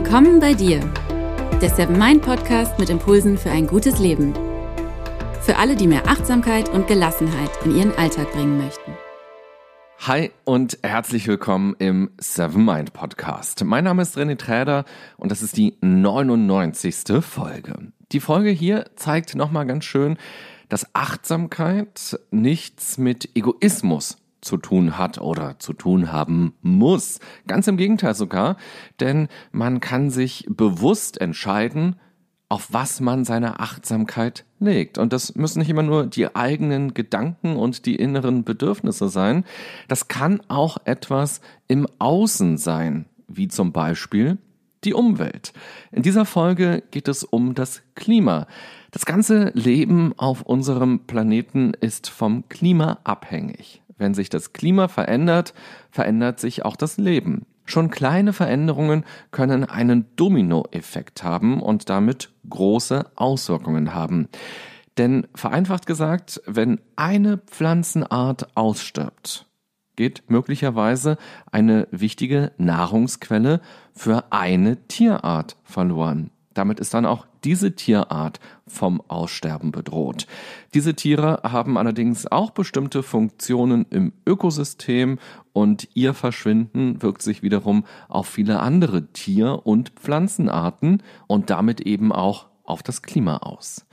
Willkommen bei dir, der Seven Mind Podcast mit Impulsen für ein gutes Leben. Für alle, die mehr Achtsamkeit und Gelassenheit in ihren Alltag bringen möchten. Hi und herzlich willkommen im Seven Mind Podcast. Mein Name ist René Träder und das ist die 99. Folge. Die Folge hier zeigt nochmal ganz schön, dass Achtsamkeit nichts mit Egoismus zu tun hat oder zu tun haben muss. Ganz im Gegenteil sogar, denn man kann sich bewusst entscheiden, auf was man seine Achtsamkeit legt. Und das müssen nicht immer nur die eigenen Gedanken und die inneren Bedürfnisse sein. Das kann auch etwas im Außen sein, wie zum Beispiel die Umwelt. In dieser Folge geht es um das Klima. Das ganze Leben auf unserem Planeten ist vom Klima abhängig. Wenn sich das Klima verändert, verändert sich auch das Leben. Schon kleine Veränderungen können einen Dominoeffekt haben und damit große Auswirkungen haben. Denn vereinfacht gesagt, wenn eine Pflanzenart ausstirbt, geht möglicherweise eine wichtige Nahrungsquelle für eine Tierart verloren. Damit ist dann auch diese Tierart vom Aussterben bedroht. Diese Tiere haben allerdings auch bestimmte Funktionen im Ökosystem und ihr Verschwinden wirkt sich wiederum auf viele andere Tier- und Pflanzenarten und damit eben auch auf das Klima aus.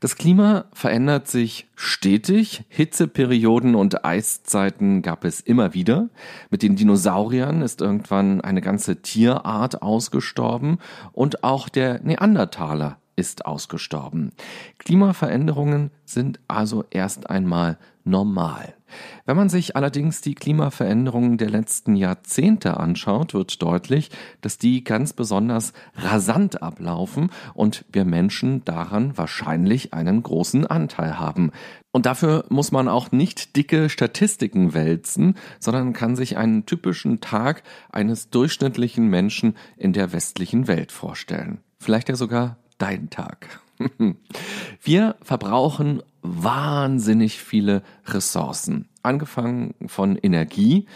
Das Klima verändert sich stetig. Hitzeperioden und Eiszeiten gab es immer wieder. Mit den Dinosauriern ist irgendwann eine ganze Tierart ausgestorben und auch der Neandertaler ist ausgestorben. Klimaveränderungen sind also erst einmal normal. Wenn man sich allerdings die Klimaveränderungen der letzten Jahrzehnte anschaut, wird deutlich, dass die ganz besonders rasant ablaufen und wir Menschen daran wahrscheinlich einen großen Anteil haben. Und dafür muss man auch nicht dicke Statistiken wälzen, sondern kann sich einen typischen Tag eines durchschnittlichen Menschen in der westlichen Welt vorstellen. Vielleicht ja sogar dein Tag. Wir verbrauchen wahnsinnig viele Ressourcen. Angefangen von Energie,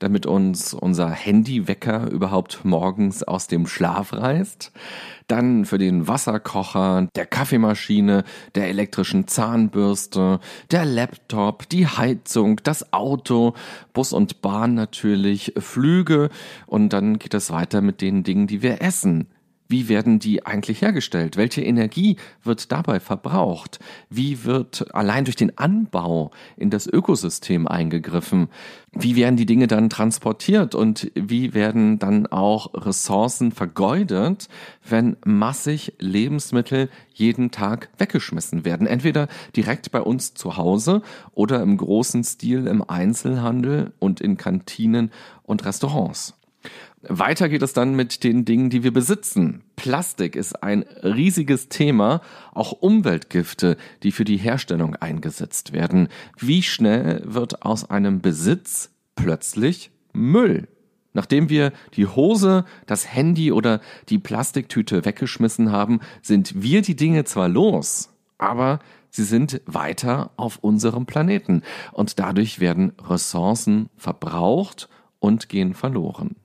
damit uns unser Handywecker überhaupt morgens aus dem Schlaf reißt. Dann für den Wasserkocher, der Kaffeemaschine, der elektrischen Zahnbürste, der Laptop, die Heizung, das Auto, Bus und Bahn natürlich, Flüge und dann geht es weiter mit den Dingen, die wir essen. Wie werden die eigentlich hergestellt? Welche Energie wird dabei verbraucht? Wie wird allein durch den Anbau in das Ökosystem eingegriffen? Wie werden die Dinge dann transportiert und wie werden dann auch Ressourcen vergeudet, wenn massig Lebensmittel jeden Tag weggeschmissen werden? Entweder direkt bei uns zu Hause oder im großen Stil im Einzelhandel und in Kantinen und Restaurants. Weiter geht es dann mit den Dingen, die wir besitzen. Plastik ist ein riesiges Thema, auch Umweltgifte, die für die Herstellung eingesetzt werden. Wie schnell wird aus einem Besitz plötzlich Müll? Nachdem wir die Hose, das Handy oder die Plastiktüte weggeschmissen haben, sind wir die Dinge zwar los, aber sie sind weiter auf unserem Planeten und dadurch werden Ressourcen verbraucht und gehen verloren.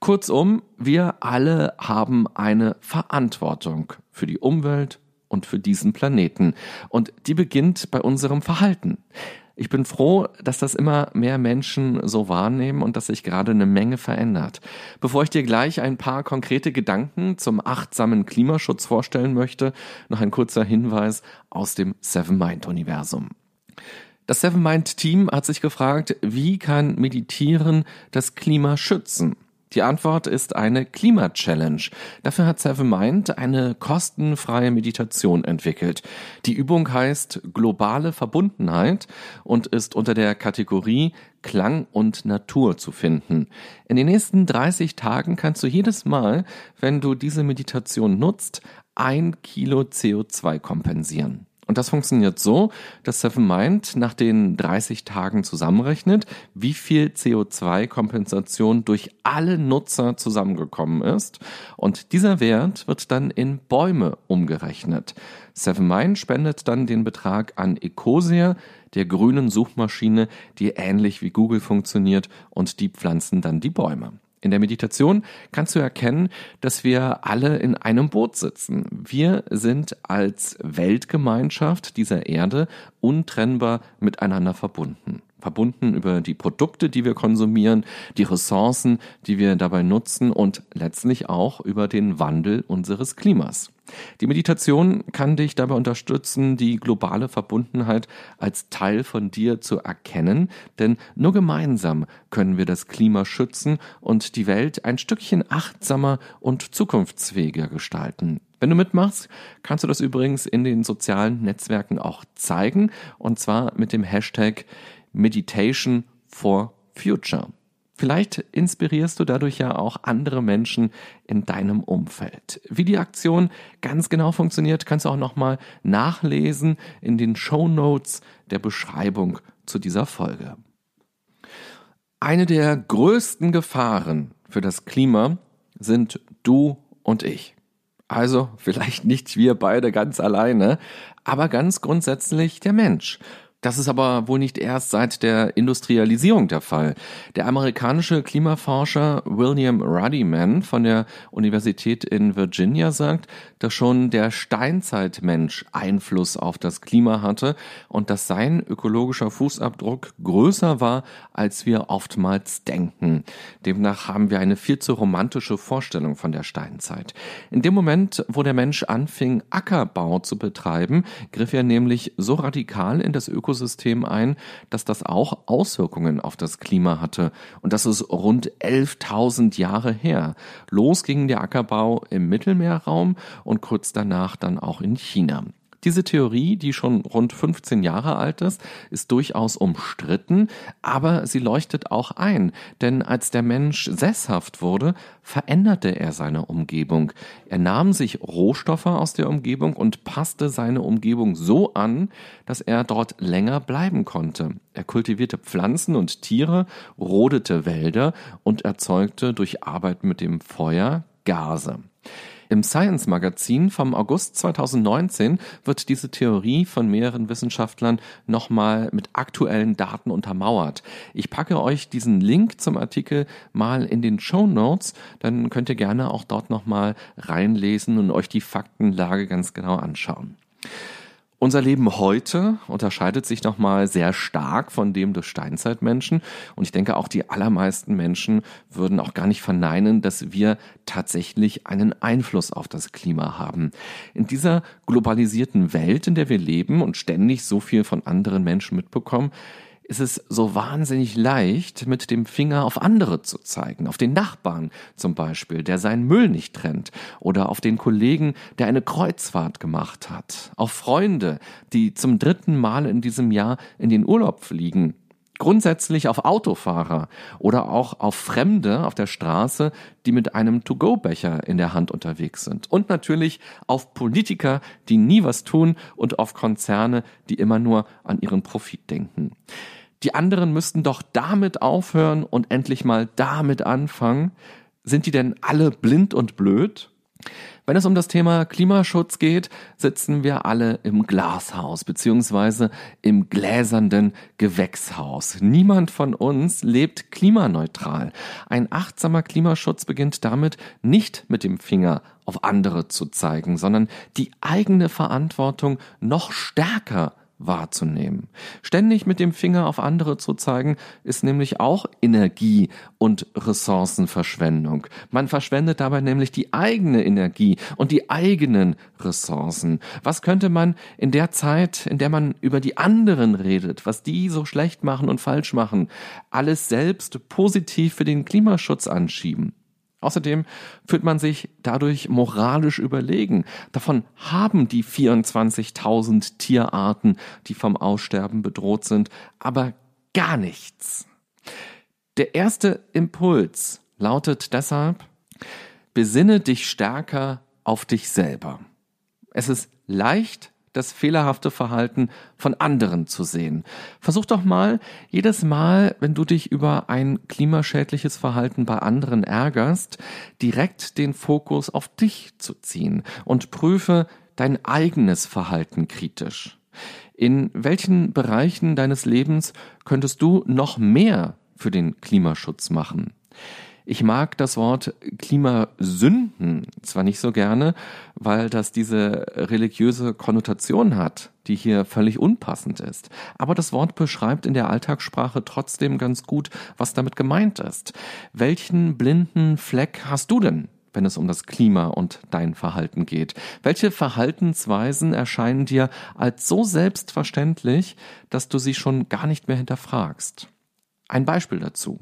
Kurzum, wir alle haben eine Verantwortung für die Umwelt und für diesen Planeten. Und die beginnt bei unserem Verhalten. Ich bin froh, dass das immer mehr Menschen so wahrnehmen und dass sich gerade eine Menge verändert. Bevor ich dir gleich ein paar konkrete Gedanken zum achtsamen Klimaschutz vorstellen möchte, noch ein kurzer Hinweis aus dem Seven Mind Universum. Das Seven Mind Team hat sich gefragt, wie kann Meditieren das Klima schützen? Die Antwort ist eine Klima-Challenge. Dafür hat Seven Mind eine kostenfreie Meditation entwickelt. Die Übung heißt globale Verbundenheit und ist unter der Kategorie Klang und Natur zu finden. In den nächsten 30 Tagen kannst du jedes Mal, wenn du diese Meditation nutzt, ein Kilo CO2 kompensieren. Und das funktioniert so, dass Seven Mind nach den 30 Tagen zusammenrechnet, wie viel CO2-Kompensation durch alle Nutzer zusammengekommen ist. Und dieser Wert wird dann in Bäume umgerechnet. Seven Mind spendet dann den Betrag an Ecosia, der grünen Suchmaschine, die ähnlich wie Google funktioniert und die pflanzen dann die Bäume. In der Meditation kannst du erkennen, dass wir alle in einem Boot sitzen. Wir sind als Weltgemeinschaft dieser Erde untrennbar miteinander verbunden. Verbunden über die Produkte, die wir konsumieren, die Ressourcen, die wir dabei nutzen und letztlich auch über den Wandel unseres Klimas. Die Meditation kann dich dabei unterstützen, die globale Verbundenheit als Teil von dir zu erkennen, denn nur gemeinsam können wir das Klima schützen und die Welt ein Stückchen achtsamer und zukunftsfähiger gestalten. Wenn du mitmachst, kannst du das übrigens in den sozialen Netzwerken auch zeigen, und zwar mit dem Hashtag Meditation for Future. Vielleicht inspirierst du dadurch ja auch andere Menschen in deinem Umfeld. Wie die Aktion ganz genau funktioniert, kannst du auch nochmal nachlesen in den Show Notes der Beschreibung zu dieser Folge. Eine der größten Gefahren für das Klima sind du und ich. Also vielleicht nicht wir beide ganz alleine, aber ganz grundsätzlich der Mensch. Das ist aber wohl nicht erst seit der Industrialisierung der Fall. Der amerikanische Klimaforscher William Ruddyman von der Universität in Virginia sagt, dass schon der Steinzeitmensch Einfluss auf das Klima hatte und dass sein ökologischer Fußabdruck größer war, als wir oftmals denken. Demnach haben wir eine viel zu romantische Vorstellung von der Steinzeit. In dem Moment, wo der Mensch anfing, Ackerbau zu betreiben, griff er nämlich so radikal in das Ökosystem Ökosystem ein, dass das auch Auswirkungen auf das Klima hatte. Und das ist rund 11.000 Jahre her. Los ging der Ackerbau im Mittelmeerraum und kurz danach dann auch in China. Diese Theorie, die schon rund 15 Jahre alt ist, ist durchaus umstritten, aber sie leuchtet auch ein, denn als der Mensch sesshaft wurde, veränderte er seine Umgebung. Er nahm sich Rohstoffe aus der Umgebung und passte seine Umgebung so an, dass er dort länger bleiben konnte. Er kultivierte Pflanzen und Tiere, rodete Wälder und erzeugte durch Arbeit mit dem Feuer Gase. Im Science Magazin vom August 2019 wird diese Theorie von mehreren Wissenschaftlern nochmal mit aktuellen Daten untermauert. Ich packe euch diesen Link zum Artikel mal in den Show Notes, dann könnt ihr gerne auch dort nochmal reinlesen und euch die Faktenlage ganz genau anschauen. Unser Leben heute unterscheidet sich nochmal sehr stark von dem des Steinzeitmenschen. Und ich denke, auch die allermeisten Menschen würden auch gar nicht verneinen, dass wir tatsächlich einen Einfluss auf das Klima haben. In dieser globalisierten Welt, in der wir leben und ständig so viel von anderen Menschen mitbekommen, ist es so wahnsinnig leicht, mit dem Finger auf andere zu zeigen, auf den Nachbarn zum Beispiel, der seinen Müll nicht trennt, oder auf den Kollegen, der eine Kreuzfahrt gemacht hat, auf Freunde, die zum dritten Mal in diesem Jahr in den Urlaub fliegen, grundsätzlich auf Autofahrer oder auch auf Fremde auf der Straße, die mit einem To-Go-Becher in der Hand unterwegs sind. Und natürlich auf Politiker, die nie was tun und auf Konzerne, die immer nur an ihren Profit denken. Die anderen müssten doch damit aufhören und endlich mal damit anfangen. Sind die denn alle blind und blöd? Wenn es um das Thema Klimaschutz geht, sitzen wir alle im Glashaus beziehungsweise im gläsernden Gewächshaus. Niemand von uns lebt klimaneutral. Ein achtsamer Klimaschutz beginnt damit, nicht mit dem Finger auf andere zu zeigen, sondern die eigene Verantwortung noch stärker wahrzunehmen. Ständig mit dem Finger auf andere zu zeigen, ist nämlich auch Energie und Ressourcenverschwendung. Man verschwendet dabei nämlich die eigene Energie und die eigenen Ressourcen. Was könnte man in der Zeit, in der man über die anderen redet, was die so schlecht machen und falsch machen, alles selbst positiv für den Klimaschutz anschieben? Außerdem fühlt man sich dadurch moralisch überlegen. Davon haben die 24.000 Tierarten, die vom Aussterben bedroht sind, aber gar nichts. Der erste Impuls lautet deshalb, besinne dich stärker auf dich selber. Es ist leicht, das fehlerhafte Verhalten von anderen zu sehen. Versuch doch mal, jedes Mal, wenn du dich über ein klimaschädliches Verhalten bei anderen ärgerst, direkt den Fokus auf dich zu ziehen und prüfe dein eigenes Verhalten kritisch. In welchen Bereichen deines Lebens könntest du noch mehr für den Klimaschutz machen? Ich mag das Wort Klimasünden zwar nicht so gerne, weil das diese religiöse Konnotation hat, die hier völlig unpassend ist. Aber das Wort beschreibt in der Alltagssprache trotzdem ganz gut, was damit gemeint ist. Welchen blinden Fleck hast du denn? wenn es um das Klima und dein Verhalten geht? Welche Verhaltensweisen erscheinen dir als so selbstverständlich, dass du sie schon gar nicht mehr hinterfragst? Ein Beispiel dazu.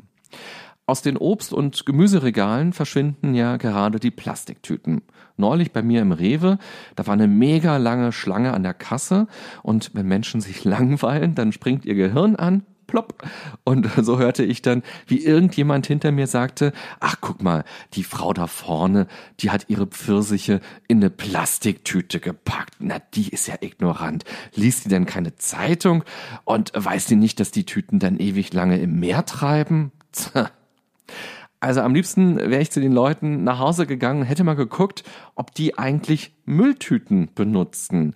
Aus den Obst- und Gemüseregalen verschwinden ja gerade die Plastiktüten. Neulich bei mir im Rewe, da war eine mega lange Schlange an der Kasse und wenn Menschen sich langweilen, dann springt ihr Gehirn an plopp. Und so hörte ich dann, wie irgendjemand hinter mir sagte, ach guck mal, die Frau da vorne, die hat ihre Pfirsiche in eine Plastiktüte gepackt. Na, die ist ja ignorant. Liest die denn keine Zeitung? Und weiß die nicht, dass die Tüten dann ewig lange im Meer treiben? Also am liebsten wäre ich zu den Leuten nach Hause gegangen, hätte mal geguckt, ob die eigentlich Mülltüten benutzen.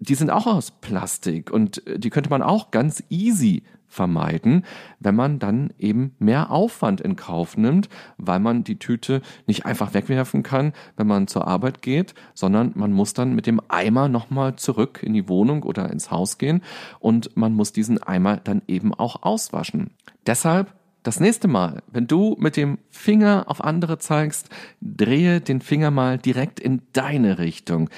Die sind auch aus Plastik und die könnte man auch ganz easy vermeiden, wenn man dann eben mehr Aufwand in Kauf nimmt, weil man die Tüte nicht einfach wegwerfen kann, wenn man zur Arbeit geht, sondern man muss dann mit dem Eimer nochmal zurück in die Wohnung oder ins Haus gehen und man muss diesen Eimer dann eben auch auswaschen. Deshalb das nächste Mal, wenn du mit dem Finger auf andere zeigst, drehe den Finger mal direkt in deine Richtung.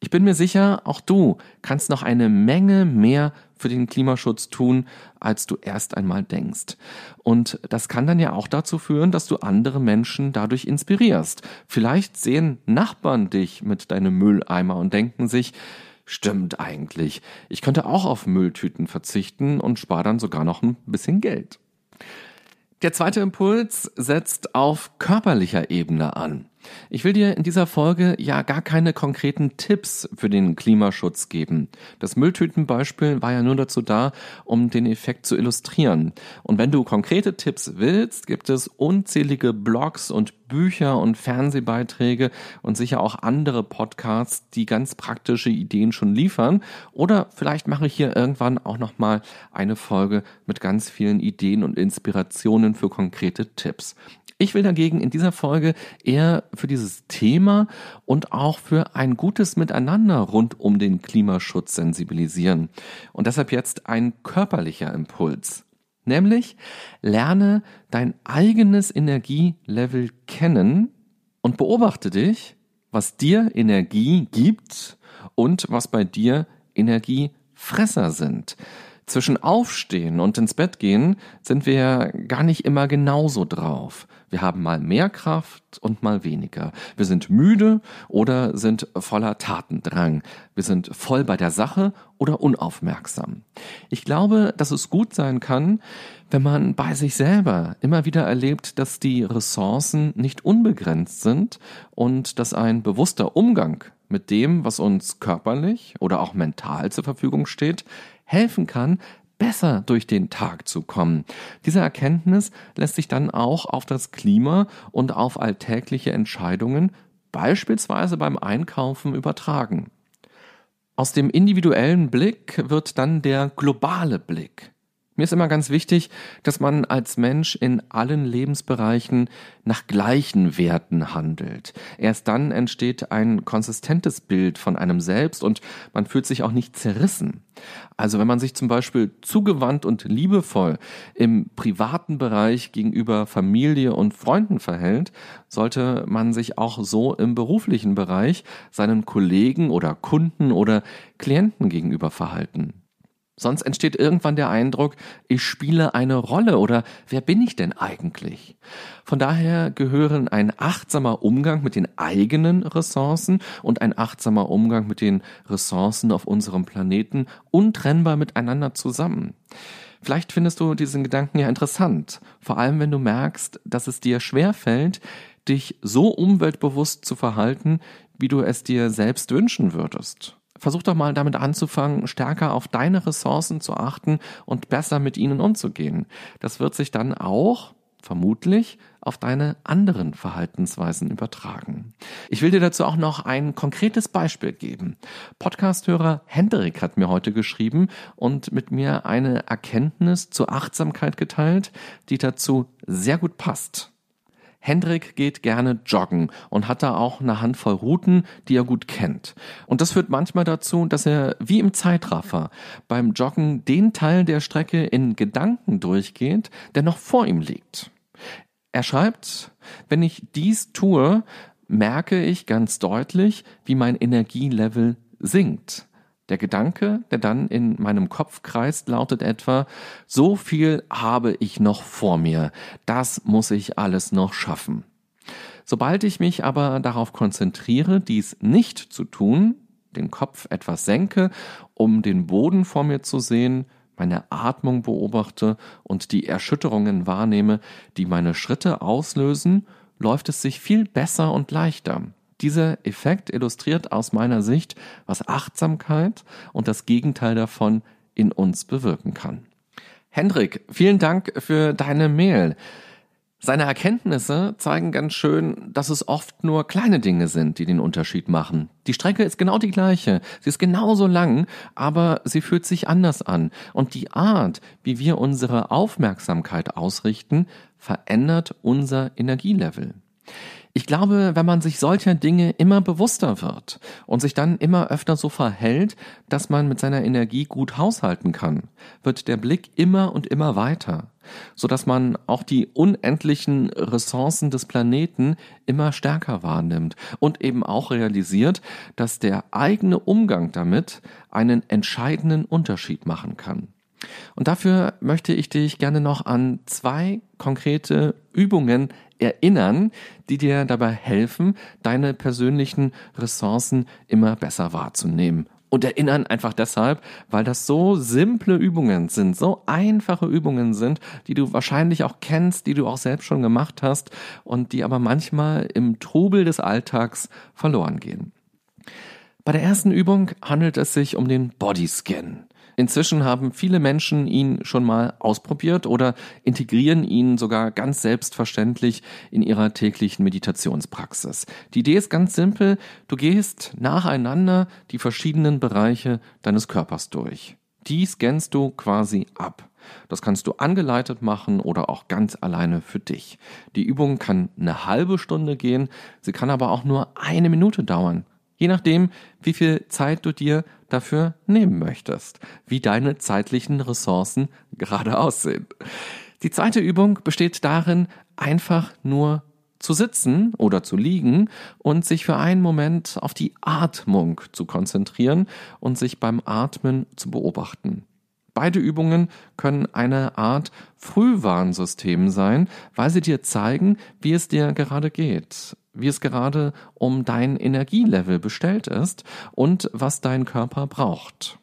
Ich bin mir sicher, auch du kannst noch eine Menge mehr für den Klimaschutz tun, als du erst einmal denkst. Und das kann dann ja auch dazu führen, dass du andere Menschen dadurch inspirierst. Vielleicht sehen Nachbarn dich mit deinem Mülleimer und denken sich, stimmt eigentlich, ich könnte auch auf Mülltüten verzichten und spare dann sogar noch ein bisschen Geld. Der zweite Impuls setzt auf körperlicher Ebene an. Ich will dir in dieser Folge ja gar keine konkreten Tipps für den Klimaschutz geben. Das Mülltütenbeispiel war ja nur dazu da, um den Effekt zu illustrieren. Und wenn du konkrete Tipps willst, gibt es unzählige Blogs und Bücher und Fernsehbeiträge und sicher auch andere Podcasts, die ganz praktische Ideen schon liefern. Oder vielleicht mache ich hier irgendwann auch noch mal eine Folge mit ganz vielen Ideen und Inspirationen für konkrete Tipps. Ich will dagegen in dieser Folge eher für dieses Thema und auch für ein gutes Miteinander rund um den Klimaschutz sensibilisieren. Und deshalb jetzt ein körperlicher Impuls. Nämlich lerne dein eigenes Energielevel kennen und beobachte dich, was dir Energie gibt und was bei dir Energiefresser sind. Zwischen Aufstehen und ins Bett gehen sind wir gar nicht immer genauso drauf. Wir haben mal mehr Kraft und mal weniger. Wir sind müde oder sind voller Tatendrang. Wir sind voll bei der Sache oder unaufmerksam. Ich glaube, dass es gut sein kann, wenn man bei sich selber immer wieder erlebt, dass die Ressourcen nicht unbegrenzt sind und dass ein bewusster Umgang mit dem, was uns körperlich oder auch mental zur Verfügung steht, helfen kann, besser durch den Tag zu kommen. Diese Erkenntnis lässt sich dann auch auf das Klima und auf alltägliche Entscheidungen, beispielsweise beim Einkaufen, übertragen. Aus dem individuellen Blick wird dann der globale Blick. Mir ist immer ganz wichtig, dass man als Mensch in allen Lebensbereichen nach gleichen Werten handelt. Erst dann entsteht ein konsistentes Bild von einem selbst und man fühlt sich auch nicht zerrissen. Also wenn man sich zum Beispiel zugewandt und liebevoll im privaten Bereich gegenüber Familie und Freunden verhält, sollte man sich auch so im beruflichen Bereich seinen Kollegen oder Kunden oder Klienten gegenüber verhalten. Sonst entsteht irgendwann der Eindruck, ich spiele eine Rolle oder wer bin ich denn eigentlich? Von daher gehören ein achtsamer Umgang mit den eigenen Ressourcen und ein achtsamer Umgang mit den Ressourcen auf unserem Planeten untrennbar miteinander zusammen. Vielleicht findest du diesen Gedanken ja interessant, vor allem wenn du merkst, dass es dir schwerfällt, dich so umweltbewusst zu verhalten, wie du es dir selbst wünschen würdest. Versuch doch mal damit anzufangen, stärker auf deine Ressourcen zu achten und besser mit ihnen umzugehen. Das wird sich dann auch vermutlich auf deine anderen Verhaltensweisen übertragen. Ich will dir dazu auch noch ein konkretes Beispiel geben. Podcasthörer Hendrik hat mir heute geschrieben und mit mir eine Erkenntnis zur Achtsamkeit geteilt, die dazu sehr gut passt. Hendrik geht gerne joggen und hat da auch eine Handvoll Routen, die er gut kennt. Und das führt manchmal dazu, dass er wie im Zeitraffer beim Joggen den Teil der Strecke in Gedanken durchgeht, der noch vor ihm liegt. Er schreibt, wenn ich dies tue, merke ich ganz deutlich, wie mein Energielevel sinkt. Der Gedanke, der dann in meinem Kopf kreist, lautet etwa, so viel habe ich noch vor mir, das muss ich alles noch schaffen. Sobald ich mich aber darauf konzentriere, dies nicht zu tun, den Kopf etwas senke, um den Boden vor mir zu sehen, meine Atmung beobachte und die Erschütterungen wahrnehme, die meine Schritte auslösen, läuft es sich viel besser und leichter. Dieser Effekt illustriert aus meiner Sicht, was Achtsamkeit und das Gegenteil davon in uns bewirken kann. Hendrik, vielen Dank für deine Mail. Seine Erkenntnisse zeigen ganz schön, dass es oft nur kleine Dinge sind, die den Unterschied machen. Die Strecke ist genau die gleiche, sie ist genauso lang, aber sie fühlt sich anders an. Und die Art, wie wir unsere Aufmerksamkeit ausrichten, verändert unser Energielevel. Ich glaube, wenn man sich solcher Dinge immer bewusster wird und sich dann immer öfter so verhält, dass man mit seiner Energie gut haushalten kann, wird der Blick immer und immer weiter, so dass man auch die unendlichen Ressourcen des Planeten immer stärker wahrnimmt und eben auch realisiert, dass der eigene Umgang damit einen entscheidenden Unterschied machen kann. Und dafür möchte ich dich gerne noch an zwei konkrete Übungen erinnern, die dir dabei helfen, deine persönlichen Ressourcen immer besser wahrzunehmen. Und erinnern einfach deshalb, weil das so simple Übungen sind, so einfache Übungen sind, die du wahrscheinlich auch kennst, die du auch selbst schon gemacht hast und die aber manchmal im Trubel des Alltags verloren gehen. Bei der ersten Übung handelt es sich um den Bodyscan. Inzwischen haben viele Menschen ihn schon mal ausprobiert oder integrieren ihn sogar ganz selbstverständlich in ihrer täglichen Meditationspraxis. Die Idee ist ganz simpel. Du gehst nacheinander die verschiedenen Bereiche deines Körpers durch. Die scannst du quasi ab. Das kannst du angeleitet machen oder auch ganz alleine für dich. Die Übung kann eine halbe Stunde gehen, sie kann aber auch nur eine Minute dauern. Je nachdem, wie viel Zeit du dir dafür nehmen möchtest, wie deine zeitlichen Ressourcen gerade aussehen. Die zweite Übung besteht darin, einfach nur zu sitzen oder zu liegen und sich für einen Moment auf die Atmung zu konzentrieren und sich beim Atmen zu beobachten. Beide Übungen können eine Art Frühwarnsystem sein, weil sie dir zeigen, wie es dir gerade geht wie es gerade um dein Energielevel bestellt ist und was dein Körper braucht.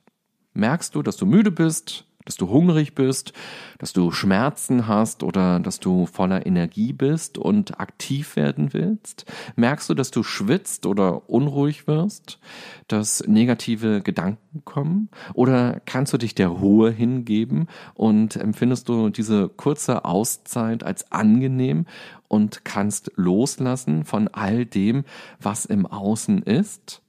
Merkst du, dass du müde bist, dass du hungrig bist, dass du Schmerzen hast oder dass du voller Energie bist und aktiv werden willst? Merkst du, dass du schwitzt oder unruhig wirst, dass negative Gedanken kommen? Oder kannst du dich der Ruhe hingeben und empfindest du diese kurze Auszeit als angenehm und kannst loslassen von all dem, was im Außen ist?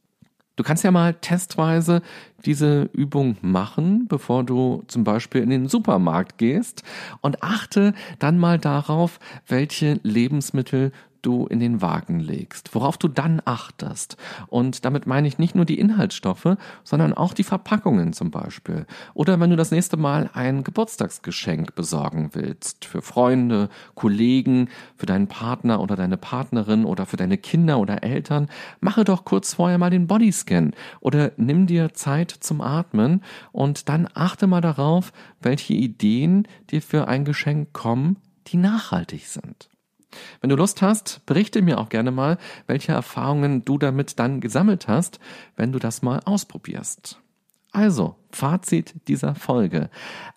Du kannst ja mal testweise diese Übung machen, bevor du zum Beispiel in den Supermarkt gehst. Und achte dann mal darauf, welche Lebensmittel du in den Wagen legst, worauf du dann achtest. Und damit meine ich nicht nur die Inhaltsstoffe, sondern auch die Verpackungen zum Beispiel. Oder wenn du das nächste Mal ein Geburtstagsgeschenk besorgen willst, für Freunde, Kollegen, für deinen Partner oder deine Partnerin oder für deine Kinder oder Eltern, mache doch kurz vorher mal den Bodyscan oder nimm dir Zeit zum Atmen und dann achte mal darauf, welche Ideen dir für ein Geschenk kommen, die nachhaltig sind. Wenn du Lust hast, berichte mir auch gerne mal, welche Erfahrungen du damit dann gesammelt hast, wenn du das mal ausprobierst. Also, Fazit dieser Folge.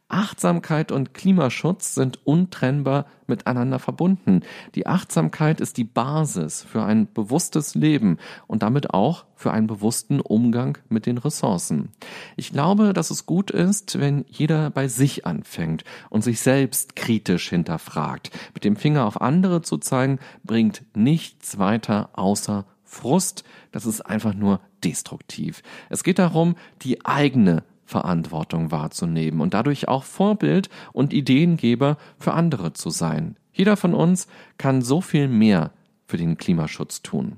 Achtsamkeit und Klimaschutz sind untrennbar miteinander verbunden. Die Achtsamkeit ist die Basis für ein bewusstes Leben und damit auch für einen bewussten Umgang mit den Ressourcen. Ich glaube, dass es gut ist, wenn jeder bei sich anfängt und sich selbst kritisch hinterfragt. Mit dem Finger auf andere zu zeigen, bringt nichts weiter außer Frust. Das ist einfach nur destruktiv. Es geht darum, die eigene Verantwortung wahrzunehmen und dadurch auch Vorbild und Ideengeber für andere zu sein. Jeder von uns kann so viel mehr für den Klimaschutz tun.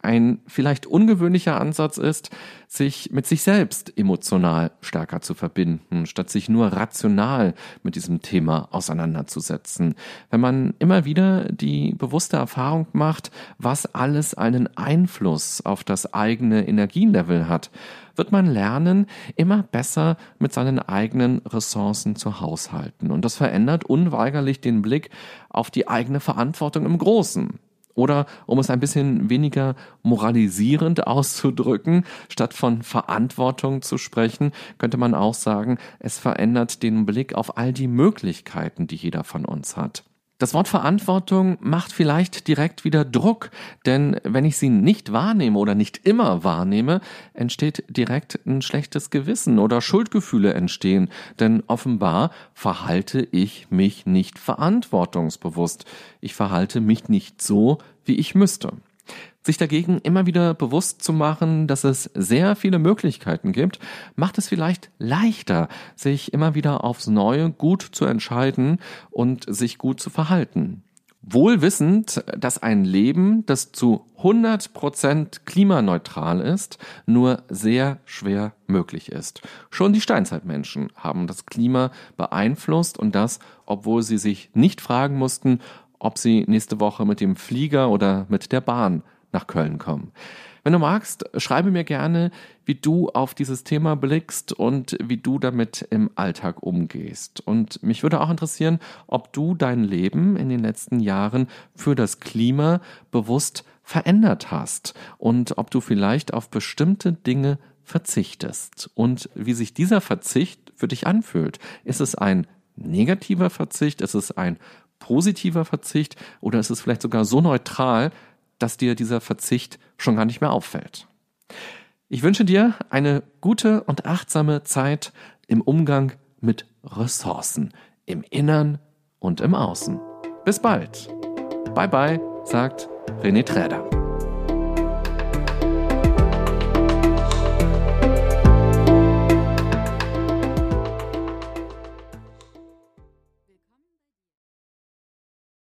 Ein vielleicht ungewöhnlicher Ansatz ist, sich mit sich selbst emotional stärker zu verbinden, statt sich nur rational mit diesem Thema auseinanderzusetzen. Wenn man immer wieder die bewusste Erfahrung macht, was alles einen Einfluss auf das eigene Energielevel hat, wird man lernen, immer besser mit seinen eigenen Ressourcen zu haushalten. Und das verändert unweigerlich den Blick auf die eigene Verantwortung im Großen. Oder um es ein bisschen weniger moralisierend auszudrücken, statt von Verantwortung zu sprechen, könnte man auch sagen, es verändert den Blick auf all die Möglichkeiten, die jeder von uns hat. Das Wort Verantwortung macht vielleicht direkt wieder Druck, denn wenn ich sie nicht wahrnehme oder nicht immer wahrnehme, entsteht direkt ein schlechtes Gewissen oder Schuldgefühle entstehen, denn offenbar verhalte ich mich nicht verantwortungsbewusst. Ich verhalte mich nicht so, wie ich müsste sich dagegen immer wieder bewusst zu machen, dass es sehr viele Möglichkeiten gibt, macht es vielleicht leichter, sich immer wieder aufs Neue gut zu entscheiden und sich gut zu verhalten. Wohl wissend, dass ein Leben, das zu 100% klimaneutral ist, nur sehr schwer möglich ist. Schon die Steinzeitmenschen haben das Klima beeinflusst und das, obwohl sie sich nicht fragen mussten, ob sie nächste Woche mit dem Flieger oder mit der Bahn nach Köln kommen. Wenn du magst, schreibe mir gerne, wie du auf dieses Thema blickst und wie du damit im Alltag umgehst. Und mich würde auch interessieren, ob du dein Leben in den letzten Jahren für das Klima bewusst verändert hast und ob du vielleicht auf bestimmte Dinge verzichtest und wie sich dieser Verzicht für dich anfühlt. Ist es ein negativer Verzicht? Ist es ein positiver Verzicht? Oder ist es vielleicht sogar so neutral, dass dir dieser Verzicht schon gar nicht mehr auffällt. Ich wünsche dir eine gute und achtsame Zeit im Umgang mit Ressourcen im Innern und im Außen. Bis bald. Bye bye, sagt René Träder.